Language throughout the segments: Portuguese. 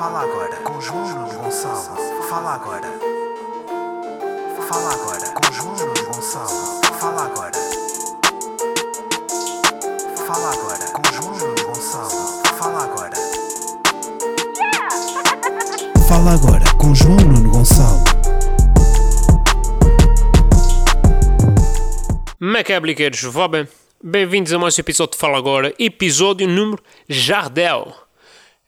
Fala agora com João Gonçalo. Fala agora. Fala agora com João Gonçalo. Fala agora. Fala agora com João Gonçalo. Fala agora. Fala agora com João Nuno Gonçalo. Macabliqueiros, vá bem. Bem-vindos a mais um episódio de Fala Agora, episódio número Jardel.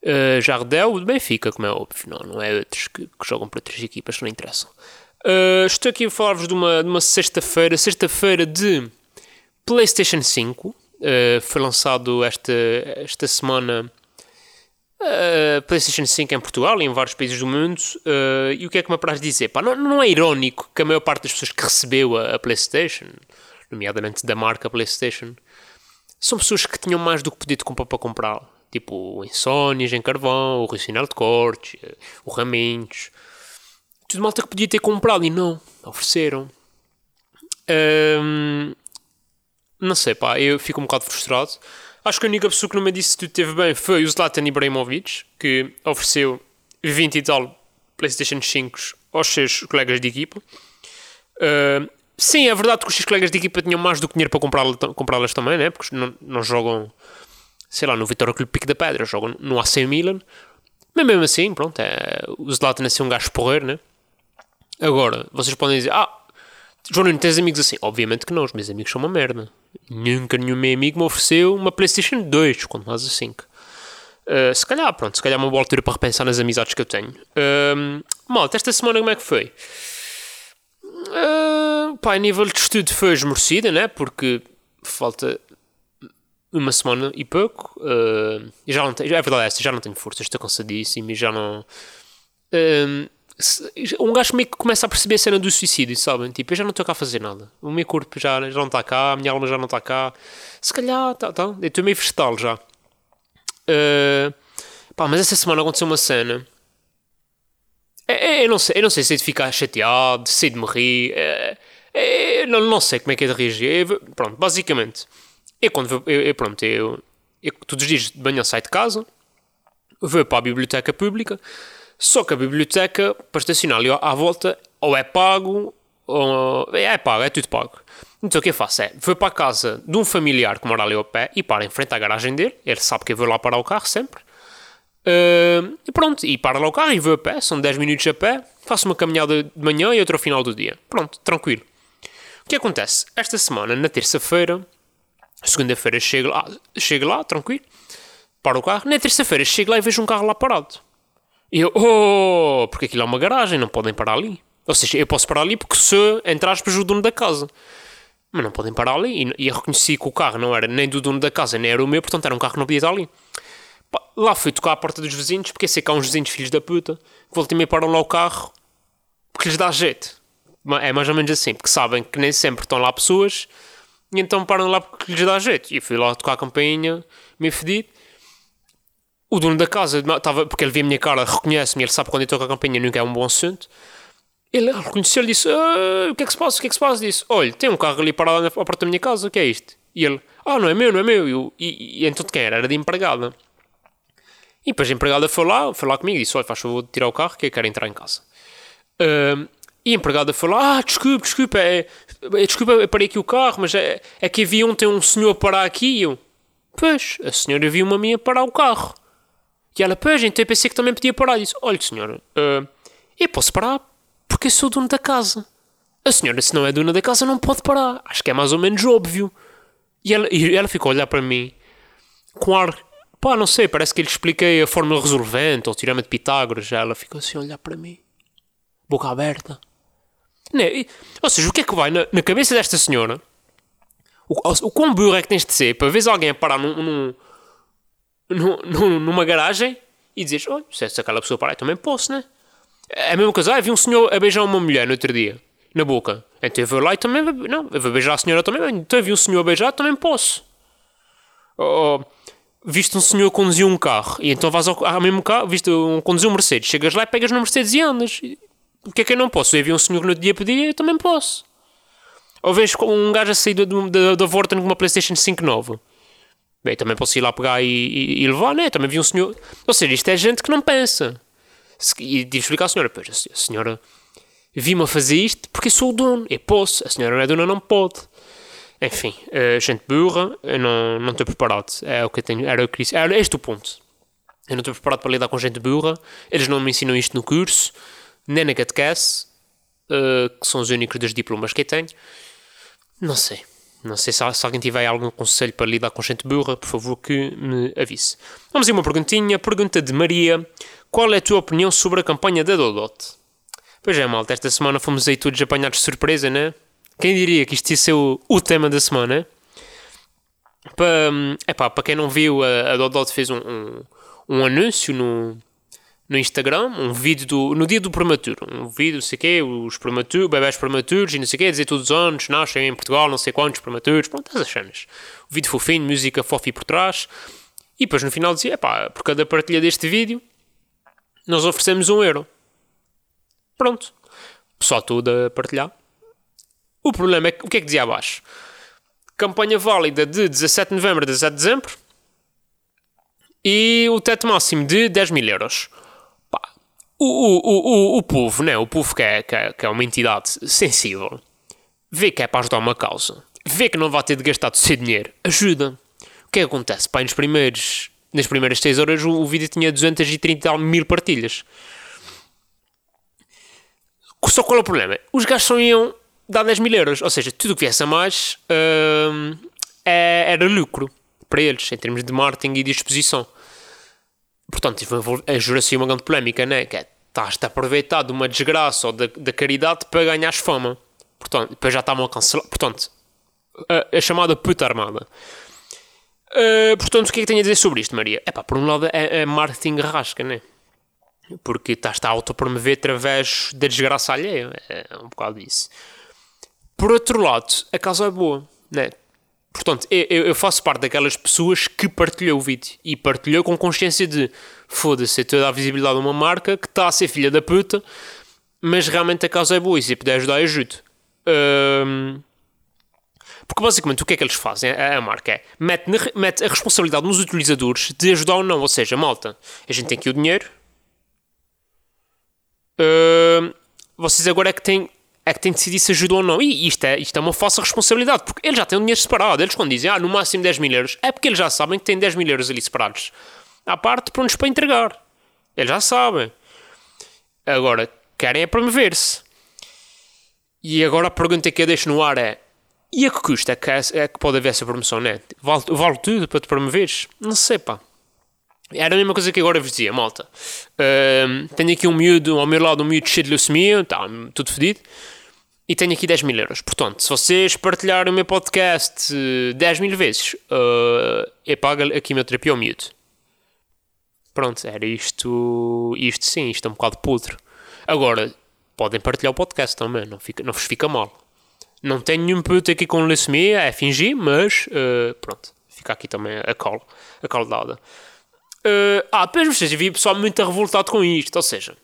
Uh, Jardel do Benfica, como é óbvio, não, não é outros que, que jogam para outras equipas não interessam. Uh, estou aqui a falar-vos de uma, uma sexta-feira, sexta-feira de PlayStation 5. Uh, foi lançado esta, esta semana uh, PlayStation 5 em Portugal e em vários países do mundo. E o que é que me apraz dizer? Pá, não, não é irónico que a maior parte das pessoas que recebeu a, a PlayStation, nomeadamente da marca PlayStation, são pessoas que tinham mais do que podia comprar para comprar. Tipo, Insónias em Carvão, o Racional de Cortes, o Raminhos. Tudo malta que podia ter comprado e não. Ofereceram. Não sei, pá, eu fico um bocado frustrado. Acho que a única pessoa que não me disse que tudo teve bem foi o Zlatan Ibrahimovic, que ofereceu 20 e tal PlayStation 5 aos seus colegas de equipa. Uh, sim, é verdade que os seus colegas de equipa tinham mais do que dinheiro para comprá-las comprá também, né? porque não, não jogam, sei lá, no Vitória Clube Pico da Pedra, jogam no AC Milan. Mas mesmo assim, pronto, é, o Zlatan é assim um gajo porreiro, né? Agora, vocês podem dizer, ah, João Nuno, tens amigos assim? Obviamente que não, os meus amigos são uma merda. Nunca nenhum meu amigo me ofereceu uma PlayStation 2, quando mais a 5. Uh, se calhar, pronto, se calhar é uma boa altura para repensar nas amizades que eu tenho. Uh, malta, esta semana como é que foi? Uh, pá, a nível de estudo foi esmorecida, né? Porque falta uma semana e pouco. Uh, já não tenho, é verdade, já não tenho força, estou cansadíssimo e já não. Uh, um gajo meio que começa a perceber a cena do suicídio, sabem? Tipo, eu já não estou cá a fazer nada. O meu corpo já, já não está cá, a minha alma já não está cá. Se calhar, tá, tá. eu estou meio vegetal já. Uh, pá, mas essa semana aconteceu uma cena. É, é, eu, não sei, eu não sei se é de ficar chateado, se é de me rir. É, é, não, não sei como é que é de reagir. Pronto, basicamente, eu quando eu, eu, pronto, eu, eu todos os dias de manhã saio de casa, vou para a biblioteca pública só que a biblioteca, para estacionar ali à volta, ou é pago, ou é pago, é tudo pago. Então o que eu faço é, vou para a casa de um familiar que mora ali ao pé e para em frente à garagem dele, ele sabe que eu vou lá parar o carro sempre. Uh, e pronto, e para lá o carro e vou a pé, são 10 minutos a pé, faço uma caminhada de manhã e outra ao final do dia. Pronto, tranquilo. O que acontece? Esta semana, na terça-feira, segunda-feira chego lá, chego lá, tranquilo, paro o carro, na terça-feira chego lá e vejo um carro lá parado. E eu, oh, porque aquilo é uma garagem, não podem parar ali. Ou seja, eu posso parar ali porque se, entre aspas, o dono da casa. Mas não podem parar ali. E, e eu reconheci que o carro não era nem do dono da casa, nem era o meu, portanto era um carro que não podia estar ali. Lá fui tocar à porta dos vizinhos, porque sei que há uns vizinhos filhos da puta, que voltam e param lá o carro porque lhes dá jeito. É mais ou menos assim, porque sabem que nem sempre estão lá pessoas e então param lá porque lhes dá jeito. E fui lá tocar a campainha, meio fedido. O dono da casa, estava, porque ele vê a minha cara, reconhece-me, ele sabe quando eu estou com a campanha, nunca é um bom assunto. Ele reconheceu, ele disse: ah, O que é que se passa? O que é que se passa? Disse: Olha, tem um carro ali parado à porta da minha casa, o que é isto? E ele: Ah, não é meu, não é meu. E, e, e então de quem era? Era de empregada. E depois a empregada foi lá, foi lá comigo e disse: Olha, faz favor de tirar o carro que eu quero entrar em casa. Uh, e a empregada lá: Ah, desculpe, desculpe, é, é, desculpe, eu parei aqui o carro, mas é, é que havia um, tem um senhor a parar aqui. E eu: Pois, a senhora viu uma minha parar o carro. E ela, pois, então eu pensei que também podia parar. E disse, olha, senhora, uh, eu posso parar porque eu sou dono da casa. A senhora, se não é dona da casa, não pode parar. Acho que é mais ou menos óbvio. E ela, e ela ficou a olhar para mim com ar... Pá, não sei, parece que lhe expliquei a fórmula resolvente ou o teorema de Pitágoras. Ela ficou assim a olhar para mim. Boca aberta. Né? Ou seja, o que é que vai na, na cabeça desta senhora? O, o, o quão burro é que tens de ser para ver alguém a parar num, num numa garagem e dizes, olha, se aquela pessoa parar, também posso, né? É a mesma coisa, ah, vi um senhor a beijar uma mulher no outro dia, na boca. Então eu vou lá e também, não, eu vou beijar a senhora também, então eu vi um senhor a beijar, também posso. Ou, viste um senhor conduzir um carro, e então vais ao, ao mesmo carro, viste um conduzir um Mercedes, chegas lá e pegas no Mercedes e andas. O que é que eu não posso? Eu vi um senhor no outro dia pedia, eu também posso. Ou vejo um gajo a sair da, Vorten com uma Playstation 5 nova Bem, também posso ir lá pegar e, e, e levar, né? Também vi um senhor. Ou seja, isto é gente que não pensa. E de explicar à senhora: Pois, a senhora vi-me a fazer isto porque sou o dono. Eu posso. A senhora não é dona, não pode. Enfim, uh, gente burra, eu não, não estou preparado. É o que eu tenho, era o que disse. Era este o ponto. Eu não estou preparado para lidar com gente burra. Eles não me ensinam isto no curso, nem na catequese, uh, que são os únicos dos diplomas que eu tenho. Não sei. Não sei se, se alguém tiver algum conselho para lidar com gente burra, por favor que me avise. Vamos a uma perguntinha. Pergunta de Maria. Qual é a tua opinião sobre a campanha da Dodot? Pois é, malta, esta semana fomos aí todos apanhados de surpresa, né? Quem diria que isto ia ser o, o tema da semana? Para, epá, para quem não viu, a, a Dodot fez um, um, um, anúncio no, no Instagram, um vídeo do, no dia do prematuro. Um vídeo, não sei o quê, os prematuros, bebés prematuros e não sei o quê, dizer todos os anos, nascem em Portugal, não sei quantos prematuros, pronto, as chanas. O vídeo fofinho, música fofi por trás. E depois no final dizia, epá, por cada partilha deste vídeo, nós oferecemos um euro. Pronto. Só tudo a partilhar. O problema é que, o que é que dizia abaixo? Campanha válida de 17 de novembro a 17 de dezembro e o teto máximo de 10 mil euros. O, o, o, o, povo, né? o povo que é, que, é, que é uma entidade sensível, vê que é para ajudar uma causa, vê que não vai ter de gastar o seu dinheiro, ajuda. O que é que acontece? Pá, nos primeiros, nas primeiras 6 horas o, o vídeo tinha 230 mil partilhas. Só qual é o problema? Os gajos só iam dá 10 mil euros. Ou seja, tudo o que viesse a mais uh, é, era lucro para eles, em termos de marketing e de exposição. Portanto, jura-se uma grande polémica, né? Que é, estás-te a aproveitar de uma desgraça ou da, da caridade para ganhares fama. Portanto, depois já estavam a cancelar. Portanto, a, a chamada puta armada. Uh, portanto, o que é que tenho a dizer sobre isto, Maria? É pá, por um lado é, é marketing rasca, né? Porque estás-te a autopromover através da desgraça alheia. É um bocado isso. Por outro lado, a causa é boa, né? Portanto, eu, eu, faço parte daquelas pessoas que partilhou o vídeo e partilhou com consciência de foda-se, eu estou a visibilidade a uma marca que está a ser filha da puta, mas realmente a causa é boa e se puder ajudar, ajudo. Um, porque basicamente o que é que eles fazem? A, a marca é mete, mete a responsabilidade nos utilizadores de ajudar ou não. Ou seja, malta, a gente tem aqui o dinheiro. Uh, vocês agora é que têm é que tem de decidir se ajuda ou não. E isto é, isto é uma falsa responsabilidade, porque eles já têm o dinheiro separado. Eles, quando dizem, ah, no máximo 10 mil euros, é porque eles já sabem que têm 10 mil euros ali separados à parte prontos para entregar. Eles já sabem. Agora, querem é promover-se. E agora a pergunta que eu deixo no ar é: e a que custa é que, é que pode haver essa promoção, né? Vale, vale tudo para te promoveres? Não sei, pá. Era a mesma coisa que agora vos dizia, malta. Tenho aqui um miúdo, ao meu lado, um miúdo cheio de leucemia, tá, tudo fedido, e tenho aqui 10 mil euros. Portanto, se vocês partilharem o meu podcast 10 mil vezes, uh, eu pago a quimioterapia ao miúdo. Pronto, era isto, isto sim, isto é um bocado podre. Agora, podem partilhar o podcast também, não, fica, não vos fica mal. Não tenho nenhum puto aqui com leucemia, é fingir, mas uh, pronto, fica aqui também a cola, a cola dada. Uh, ah, depois vocês vi pessoal muito revoltado com isto, ou seja,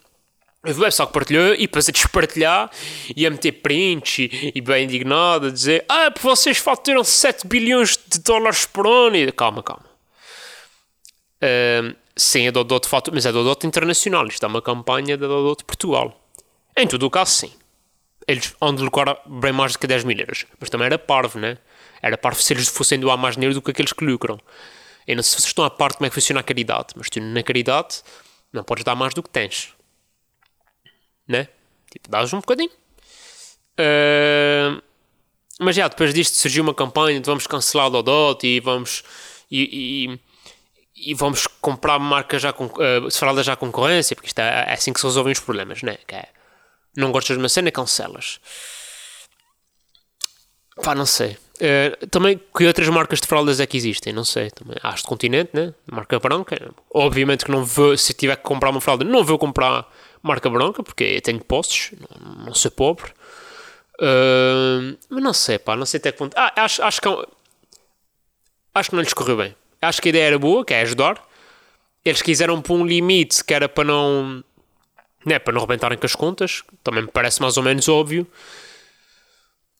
o pessoal que partilhou e depois a despartilhar e a meter prints e, e bem indignado a dizer Ah, vocês faturam 7 bilhões de dólares por ano. E, calma, calma. Uh, sim, a Dodot fatura, mas é a Dodot internacional. Isto é uma campanha da Dodot Portugal. Em todo o caso, sim. Eles vão de lucrar bem mais do que 10 mil euros. Mas também era parvo, né? Era parvo se eles fossem doar mais dinheiro do que aqueles que lucram. Eu não sei se vocês estão à parte como é que funciona a caridade, mas tu na caridade não podes dar mais do que tens. Né? Tipo, dás um bocadinho. Uh, mas já, depois disto surgiu uma campanha de vamos cancelar o Dodot e vamos. E, e, e vamos comprar marcas já com, uh, já à concorrência, porque isto é, é, assim que se resolvem os problemas, né? Que é, não gostas de uma cena, cancelas. Pá, não sei. Uh, também que outras marcas de fraldas é que existem? Não sei. Também. Acho de Continente, né? Marca branca. Obviamente que não vou, se tiver que comprar uma fralda, não vou comprar marca branca, porque tenho postos, não, não sou pobre. Uh, mas não sei, pá, não sei até que ponto. Ah, acho, acho que. É acho que não lhes correu bem. Acho que a ideia era boa, que é ajudar. Eles quiseram pôr um limite que era para não. Né, para não rebentarem com as contas. Também me parece mais ou menos óbvio.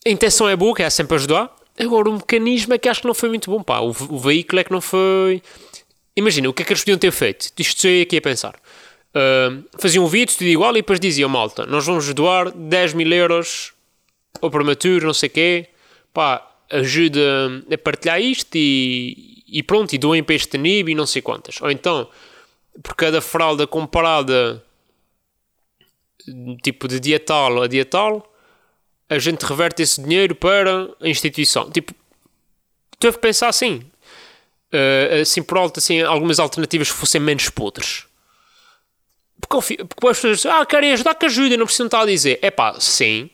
A intenção é boa, que é sempre ajudar. Agora, o mecanismo é que acho que não foi muito bom, pá. O, o veículo é que não foi. Imagina, o que é que eles podiam ter feito? Isto sei aqui a pensar. Uh, faziam um vídeo, tudo igual, e depois diziam, malta, nós vamos doar 10 mil euros ao prematuro, não sei o quê, pá, ajuda a partilhar isto e, e pronto, e doem para este NIB e não sei quantas. Ou então, por cada fralda comparada, tipo de dia tal a dia tal, a gente reverte esse dinheiro para a instituição. Tipo, teve que pensar assim. Uh, assim por alto, assim, algumas alternativas que fossem menos podres. Porque, porque as pessoas ah, querem ajudar que ajuda, não precisam estar a dizer. É pá, sim.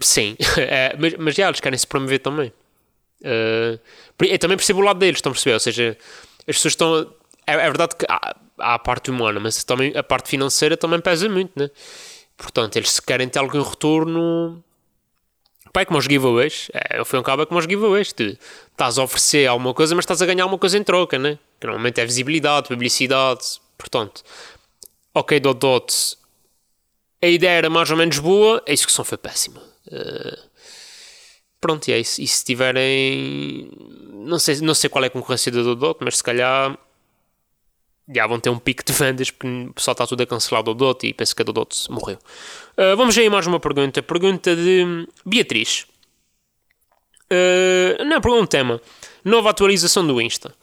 Sim. é, mas, mas já, eles querem se promover também. Uh, eu também percebo o lado deles, estão a perceber? Ou seja, as pessoas estão. É, é verdade que há, há, a parte humana, mas também a parte financeira também pesa muito, né? Portanto, eles se querem ter algum retorno. Pá, é como os giveaways. É, foi um cabo é como os giveaways. Tu estás a oferecer alguma coisa, mas estás a ganhar alguma coisa em troca, né? Que normalmente é visibilidade, publicidade. Portanto, ok, Dot Dot. A ideia era mais ou menos boa, a execução foi péssima. Uh, pronto, e é isso. E se tiverem. Não sei, não sei qual é a concorrência da Dot Dot, mas se calhar já vão ter um pico de vendas porque o pessoal está tudo a cancelar o Dodot e penso que a Dodot morreu. Uh, vamos aí mais uma pergunta. Pergunta de Beatriz. Uh, não, pergunta um tema. Nova atualização do Insta.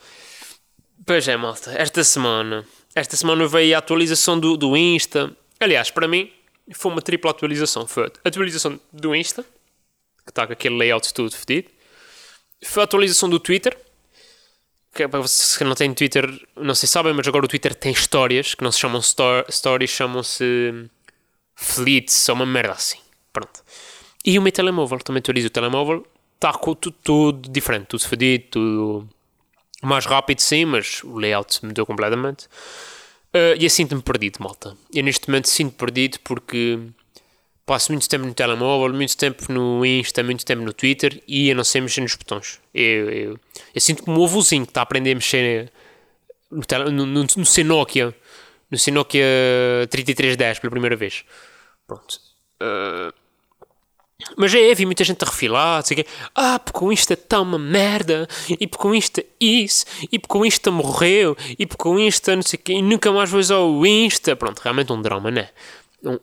Pois é, malta. Esta semana. Esta semana veio a atualização do, do Insta. Aliás, para mim, foi uma tripla atualização. Foi a atualização do Insta, que está com aquele layout tudo fedido. Foi a atualização do Twitter, que é para vocês que não têm Twitter, não sei se sabem, mas agora o Twitter tem histórias que não se chamam stories, chamam-se fleets, ou uma merda assim. Pronto. E o meu telemóvel, também atualizo o telemóvel, está tudo, tudo diferente, tudo fedido, tudo mais rápido sim, mas o layout mudou completamente. Uh, e assim sinto-me perdido, malta. Eu neste momento sinto perdido porque passo muito tempo no telemóvel, muito tempo no Insta, muito tempo no Twitter e eu não sei mexer nos botões. Eu, eu, eu sinto como o avôzinho que está a aprender a mexer no, no, no, no C Nokia, no C Nokia 3310 pela primeira vez. Pronto. Uh, mas é, vi muita gente a refilar, sei que, ah, porque o Insta está uma merda, e porque o Insta isso, e porque o Insta morreu, e porque o Insta não sei o quê, e nunca mais vou usar o Insta. Pronto, realmente um drama, né?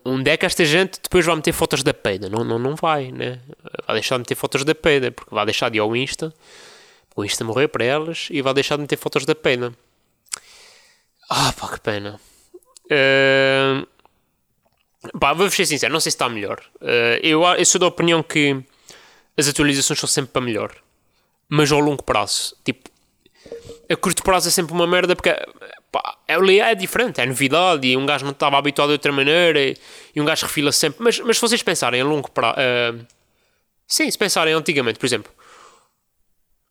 Onde é que esta gente depois vai meter fotos da peida? Não, não, não vai, né? Vai deixar de meter fotos da peida, porque vai deixar de ir ao Insta, o Insta morreu para elas, e vai deixar de meter fotos da peida. Ah, pá, que pena. Uh, pá, vou ser sincero, não sei se está melhor. Uh, eu, eu sou da opinião que as atualizações são sempre para melhor, mas ao longo prazo, tipo, a curto prazo é sempre uma merda porque pá, é, é diferente, é novidade e um gajo não estava habituado de outra maneira e, e um gajo refila sempre. Mas, mas se vocês pensarem a longo prazo, uh, sim, se pensarem antigamente, por exemplo,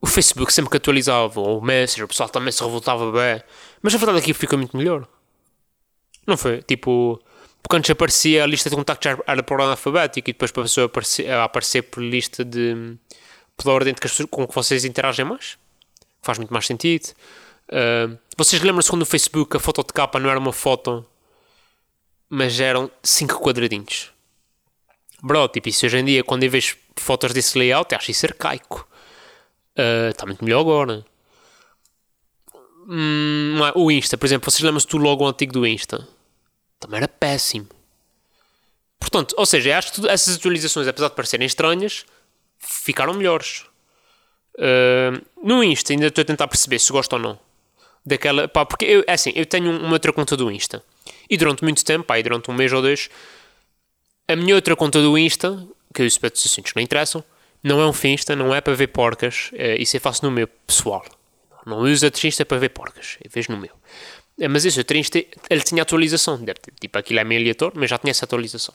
o Facebook sempre que atualizava, ou o Messenger, o pessoal também se revoltava bem, mas a verdade é que fica muito melhor. Não foi? Tipo, porque antes aparecia a lista de contactos era por ordem alfabética e depois passou a aparecer, a aparecer por lista de. pela ordem de que as com que vocês interagem mais. Faz muito mais sentido. Uh, vocês lembram-se quando no Facebook a foto de capa não era uma foto, mas eram 5 quadradinhos? Bro, tipo, isso hoje em dia, quando eu vejo fotos desse layout, acho isso arcaico. Está uh, muito melhor agora. Hum, o Insta, por exemplo, vocês lembram-se do logo antigo do Insta? Também era péssimo. Portanto, ou seja, acho que essas atualizações, apesar de parecerem estranhas, ficaram melhores. Uh, no Insta, ainda estou a tentar perceber se gosto ou não daquela. Pá, porque eu, é assim, eu tenho uma outra conta do Insta e durante muito tempo, pá, durante um mês ou dois, a minha outra conta do Insta, que para outros assuntos não interessam, não é um Finsta, não é para ver porcas, é, isso eu faço no meu pessoal. Não uso a Insta para ver porcas, eu vejo no meu. É, mas esse outro Insta, ele tinha atualização, tipo aquilo é meio aleatório, mas já tinha essa atualização.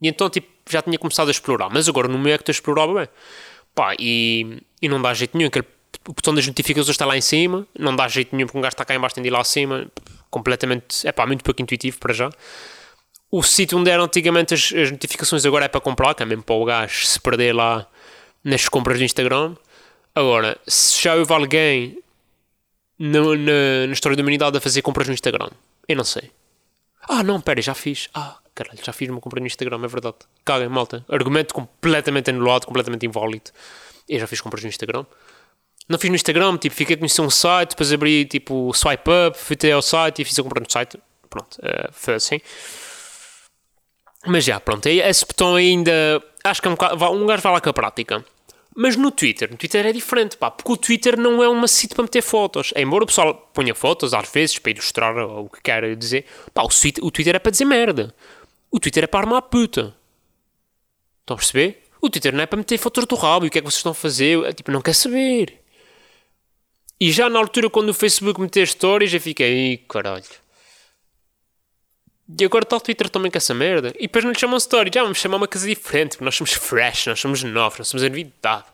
E então, tipo, já tinha começado a explorar, mas agora no meu é que estou a explorar bem. Pá, e, e não dá jeito nenhum, o botão das notificações está lá em cima, não dá jeito nenhum porque um gajo está cá em baixo tem de ir lá acima, completamente, é pá, muito pouco intuitivo para já. O sítio onde eram antigamente as, as, notificações agora é para comprar, que é mesmo para o gajo se perder lá nas compras do Instagram. Agora, se já houve alguém na, na, história da humanidade a fazer compras no Instagram, eu não sei. Ah, não, pera, já fiz. Ah, caralho, já fiz uma compra no Instagram, é verdade. Caguem, malta. Argumento completamente anulado, completamente inválido. Eu já fiz compras no Instagram. Não fiz no Instagram, tipo, fiquei a conhecer um site, depois abri, tipo, swipe up, fui até ao site e fiz a compra no site. Pronto, uh, foi assim. Mas já, pronto, esse botão ainda. Acho que é um, um gajo vai lá com a prática. Mas no Twitter, no Twitter é diferente, pá, porque o Twitter não é uma sítio para meter fotos. Embora o pessoal ponha fotos, às vezes, para ilustrar o que quer dizer, pá, o, o Twitter é para dizer merda. O Twitter é para armar a puta. Estão a perceber? O Twitter não é para meter fotos do rabo e o que é que vocês estão a fazer. É, tipo, não quer saber. E já na altura, quando o Facebook meter stories, eu fiquei, caralho. E agora está o Twitter também com essa merda. E depois não lhe chamam story. Já vamos chamar uma coisa diferente. Porque nós somos fresh, nós somos novos, nós somos novidade.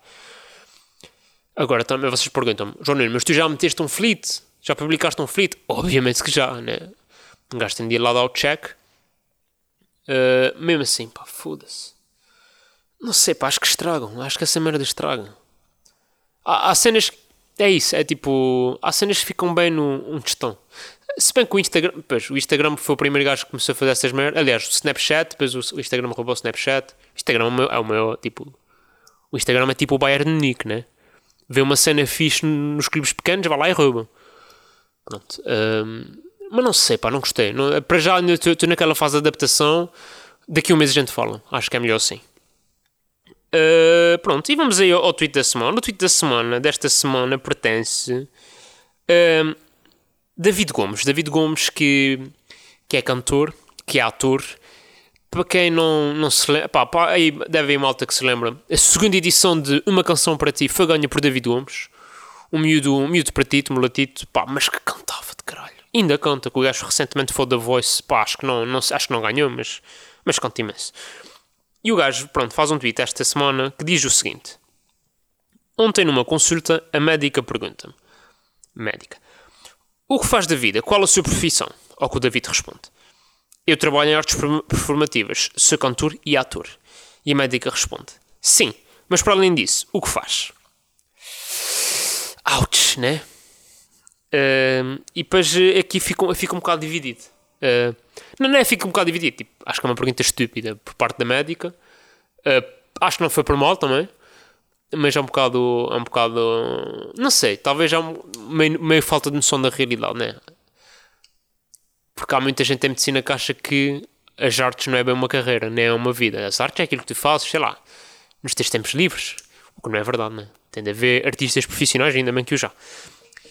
Agora também vocês perguntam-me, João Nuno, mas tu já meteste um fleet? Já publicaste um fleet? Obviamente que já, né? Um gajo tem de ir lá dar o check. Uh, mesmo assim, pá, foda-se. Não sei, pá, acho que estragam. Acho que essa merda estraga. Há, há cenas. É isso, é tipo. Há cenas que ficam bem no um testão. Se bem que o Instagram, pois, o Instagram foi o primeiro gajo que começou a fazer essas merdas. Aliás, o Snapchat, depois o Instagram roubou o Snapchat. O Instagram é o meu, é o meu tipo. O Instagram é tipo o Bayern de né? Vê uma cena fixe nos clubes pequenos, vai lá e rouba. Pronto. Um, mas não sei, pá, não gostei. Não, para já estou naquela fase de adaptação. Daqui a um mês a gente fala. Acho que é melhor assim. Uh, pronto, e vamos aí ao, ao tweet da semana. O tweet da semana, desta semana, pertence. Uh, David Gomes. David Gomes, que, que é cantor, que é ator. Para quem não, não se lembra, pá, pá, aí deve haver malta que se lembra. A segunda edição de Uma Canção para Ti foi ganha por David Gomes. Um miúdo, um miúdo pretito, mulatito, pá, mas que cantava de caralho. Ainda canta, que o gajo recentemente foi da Voice, pá, acho que não, não, acho que não ganhou, mas, mas canta imenso. E o gajo, pronto, faz um tweet esta semana que diz o seguinte. Ontem numa consulta, a médica pergunta-me. Médica. O que faz da vida? Qual a sua profissão? Ao que o David responde. Eu trabalho em artes performativas, sou cantor e ator. E a médica responde. Sim, mas para além disso, o que faz? Ouch, né? Uh, e depois aqui fica, fica um bocado dividido. Uh, não, é, fica um bocado dividido. Tipo, acho que é uma pergunta estúpida por parte da médica. Uh, acho que não foi por mal também mas é um bocado. É um bocado. Não sei, talvez é um, meio, meio falta de noção da realidade, né? Porque há muita gente em medicina que acha que as artes não é bem uma carreira, nem é uma vida. As artes é aquilo que tu fazes, sei lá, nos teus tempos livres. O que não é verdade, né? Tem de haver artistas profissionais, ainda bem que eu já.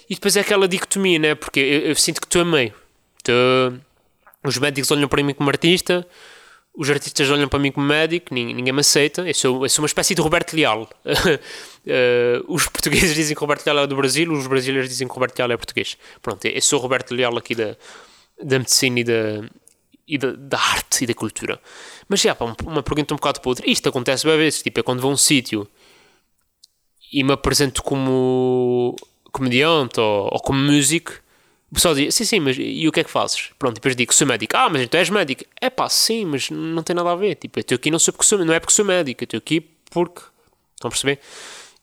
E depois é aquela dicotomia, né? Porque eu, eu sinto que tu é meio. Tu, os médicos olham para mim como artista, os artistas olham para mim como médico, ninguém, me aceita. Eu sou, eu sou uma espécie de Roberto Leal. uh, os portugueses dizem que Roberto Leal é do Brasil, os brasileiros dizem que Roberto Leal é português. Pronto, eu sou Roberto Leal aqui da, da medicina e, da, e da, da arte e da cultura. Mas já, pá, uma pergunta um bocado podre. Isto acontece bem vezes, tipo, é quando vou a um sítio e me apresento como comediante ou, ou como músico o pessoal diz, sim, sim, mas e o que é que fazes? Pronto, depois digo, sou médico. Ah, mas então és médico. É pá, sim, mas não tem nada a ver. Tipo, eu estou aqui não, sou porque sou, não é porque sou médico, eu estou aqui porque... Estão a perceber?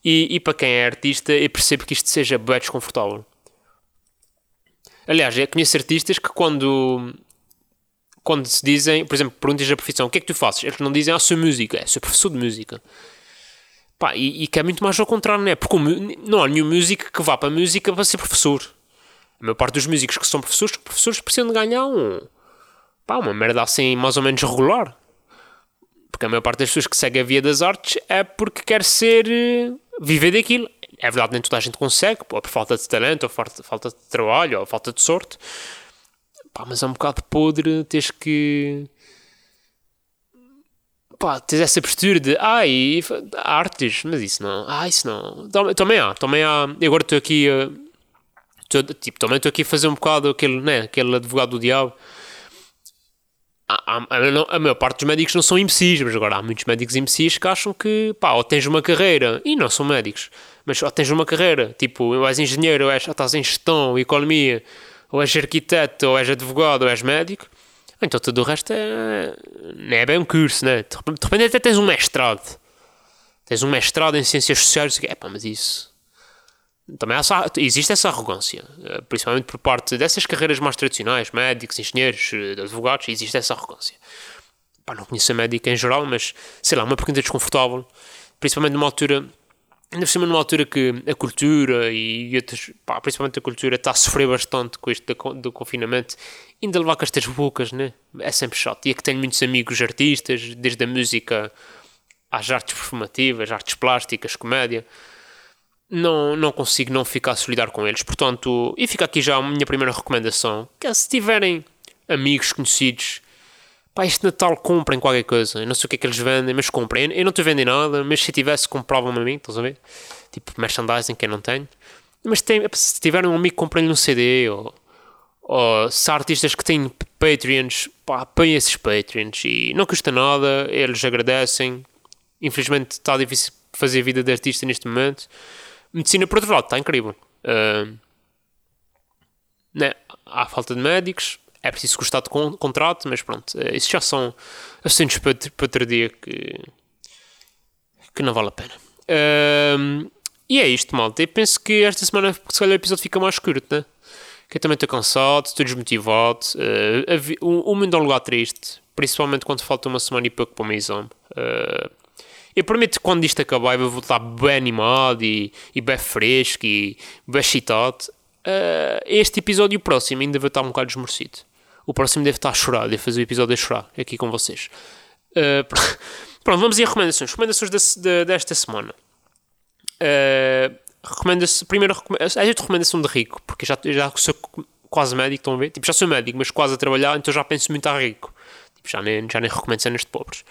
E, e para quem é artista, eu percebo que isto seja bem desconfortável. Aliás, eu conheço artistas que quando quando se dizem, por exemplo, perguntas a profissão, o que é que tu fazes? Eles não dizem, ah, sou música, é, sou professor de música. Pá, e, e que é muito mais ao contrário, não é? Porque não há nenhum músico que vá para a música para ser professor. A maior parte dos músicos que são professores, professores precisam de ganhar um, pá, uma merda assim mais ou menos regular. Porque a maior parte das pessoas que segue a via das artes é porque quer ser. Eh, viver daquilo. É verdade, nem toda a gente consegue, ou por falta de talento, ou falta, falta de trabalho, ou falta de sorte. Pá, mas é um bocado podre teres que. Pá, tens essa postura de. Ai, artes, mas isso não. Ah, isso não. Também há, também há. Agora estou aqui. Uh, tipo, também estou aqui a fazer um bocado aquele, né, aquele advogado do diabo. A, a, a, a, maior parte dos médicos não são imbecis, mas agora há muitos médicos imbecis que acham que, pá, ou tens uma carreira, e não são médicos, mas ou tens uma carreira, tipo, ou és engenheiro, ou, és, ou estás em gestão, economia, ou és arquiteto, ou és advogado, ou és médico, então tudo o resto é, é bem um curso, né? De repente até tens um mestrado, tens um mestrado em ciências sociais, é pá, mas isso também essa- existe essa arrogância, eh, principalmente por parte dessas carreiras mais tradicionais, médicos, engenheiros, eh, advogados, existe essa arrogância. Pá, não conheço a médica em geral, mas sei lá, uma pergunta desconfortável, principalmente numa altura, ainda por cima numa altura que a cultura e outras, pá, principalmente a cultura está a sofrer bastante com isto do, do confinamento, ainda levar com estas bocas, né? É sempre chato. E é que tenho muitos amigos artistas, desde a música às artes performativas, artes plásticas, comédia não, não consigo não ficar solidário com eles. Portanto, e fica aqui já a minha primeira recomendação: que é, se tiverem amigos conhecidos, pá, este Natal comprem qualquer coisa. Eu não sei o que é que eles vendem, mas comprem. Eu não estou vendendo nada, mas se tivesse, compravam-me a mim, estás a ver? Tipo, merchandising que eu não tenho. Mas tem, se tiverem um amigo, comprem-lhe um CD ou, ou se há artistas que têm Patreons, pá, apoiem esses Patreons e não custa nada, eles agradecem. Infelizmente está difícil fazer a vida de artista neste momento. Medicina, por outro lado, está incrível. Uh, né? Há falta de médicos, é preciso gostar de con contrato, mas pronto, uh, isso já são assuntos para, para outro dia que, que não vale a pena. Uh, e é isto, malta. Eu penso que esta semana, se calhar, o episódio fica mais curto, né? Que eu também estou cansado, estou desmotivado. Uh, o, o mundo é um lugar triste, principalmente quando falta uma semana e pouco para o meu exame. Uh, eu prometo que quando isto acabar eu vou voltar bem animado e, e bem fresco e bem excitado. Uh, este episódio o próximo ainda vai estar um bocado desmorcido. O próximo deve estar a chorar, deve fazer o episódio a chorar aqui com vocês. Uh, pr- pronto, vamos a recomendações. Recomendações de- desta semana. Uh, recomenda-se, primeiro, é a recomendação de rico, porque já, já sou quase médico, estão a ver? Tipo, já sou médico, mas quase a trabalhar, então já penso muito a rico. Tipo, já nem, já nem recomendo cenas de pobres.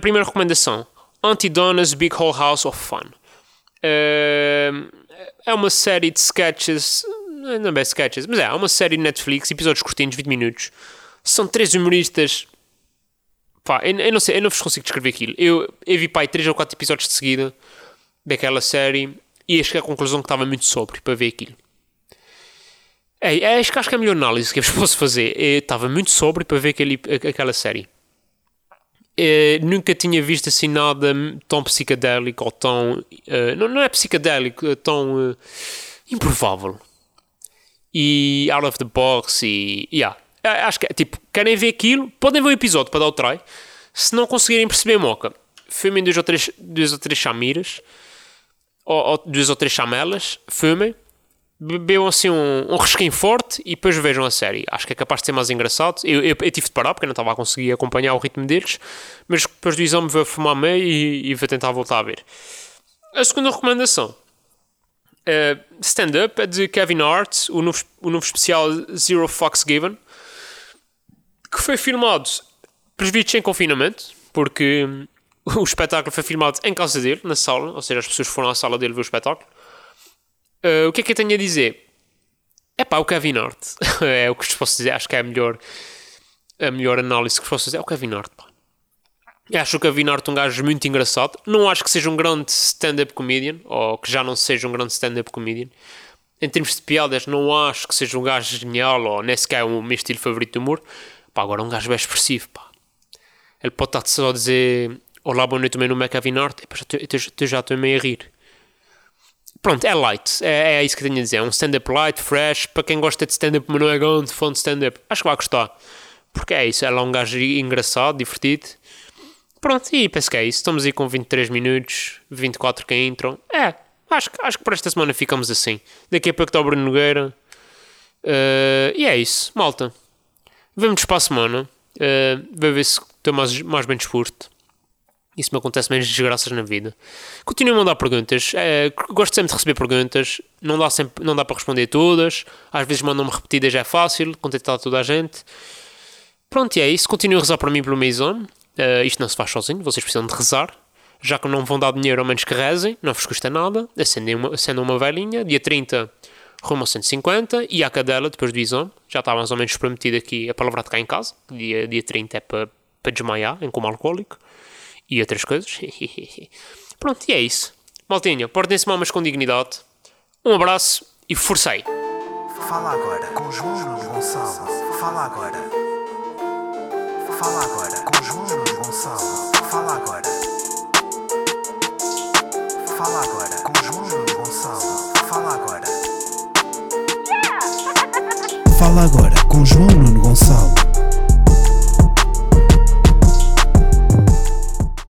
Primeira recomendação: Antidona's Big Whole House of Fun. Ehm, é uma série de sketches, não é sketches, mas é, é uma série de Netflix, episódios curtinhos, 20 minutos. São três humoristas. Pá, eu, eu não sei, eu não vos consigo descrever aquilo. Eu, eu vi pá, três ou quatro episódios de seguida daquela série e cheguei à conclusão que estava muito sóbrio para ver aquilo. É, é, acho, que- acho que é a melhor análise que eu vos posso fazer. Eu estava muito sóbrio para ver aquele, aquela série. Eh, nunca tinha visto assim nada tão psicadélico ou tão. eh, não, não é psicadélico, é tão eh, improvável. E out of the box. E. Yeah. Acho que é tipo, querem ver aquilo, podem ver o episódio para dar o try. Se não conseguirem perceber, moca, filmem duas ou três, ou três chamiras, ou, ou duas ou três chamelas, filmem, bebam assim um, um resquinho forte e depois vejam a série. Acho que é capaz de ser mais engraçado. Eu, eu, eu tive de parar porque eu não estava a conseguir acompanhar o ritmo deles, mas depois do exame vou fumar meio e, e vou tentar voltar a ver. A segunda recomendação. eh, Stand-up é de Kevin Hart, o novo, o novo especial Zero Fucks Given, que foi filmado, previsto em confinamento, porque hum, o espetáculo foi filmado em casa dele, na sala, ou seja, as pessoas foram à sala dele ver o espetáculo. Uh, o que é que eu tenho a dizer? É pá, o Kevin Hart. é o que vos posso dizer. Acho que é a melhor, a melhor análise que vos posso dizer. É o Kevin Hart, pá. Eu acho o Kevin Hart um gajo muito engraçado. Não acho que seja um grande stand-up comedian, ou que já não seja um grande stand-up comedian. Em termos de piadas, não acho que seja um gajo genial, ou nem sequer o meu estilo favorito de humor. Pá, agora é um gajo bem expressivo, pá. Ele pode estar só a dizer Olá, boa noite, meu nome é Kevin Hart. E pá, eu já estou meio a rir. Pronto, é light. É, é isso que tenho a dizer. É um stand-up light, fresh. Para quem gosta de stand-up, mas não é grande fã de stand-up, acho que vai gostar. Porque é isso. É um gajo engraçado, divertido. Pronto, e penso que é isso. Estamos aí com 23 minutos, 24 que entram. É, acho, que- acho que para esta semana ficamos assim. Daqui a pouco está o Bruno Nogueira. Eh, e é isso, malta. Vemo-nos para a semana. Uh, ver se estou mais, mais bem disposto. Isso me acontece menos desgraças na vida. Continuo a mandar perguntas. Eh, gosto sempre de receber perguntas. Não dá, sempre, não dá para responder todas. Às vezes mandam-me repetidas, é fácil. Contentar toda a gente. Pronto, e é isso. Continuo a rezar para mim pelo exame. Eh, isto não se faz sozinho. Vocês precisam de rezar. Já que não vão dar dinheiro, ao menos que rezem. Não vos custa nada. Acendem uma, acendam uma velhinha. Dia 30, rumo a 150. E a cadela, depois do exame. Já está mais ou menos prometido aqui a palavra de cá em casa. Dia, dia 30 é para, para desmaiar em coma alcoólico e outras coisas. Pronto, e é isso. Maltinha, portem-se mamas com dignidade. Um abraço e forcei. Fala agora com João Nuno Gonçalo. Fala agora. Fala agora com João Nuno Gonçalo. Fala agora. Fala agora com João Nuno. Gonçalo. Fala agora. Fala agora com João Nuno Gonçalo.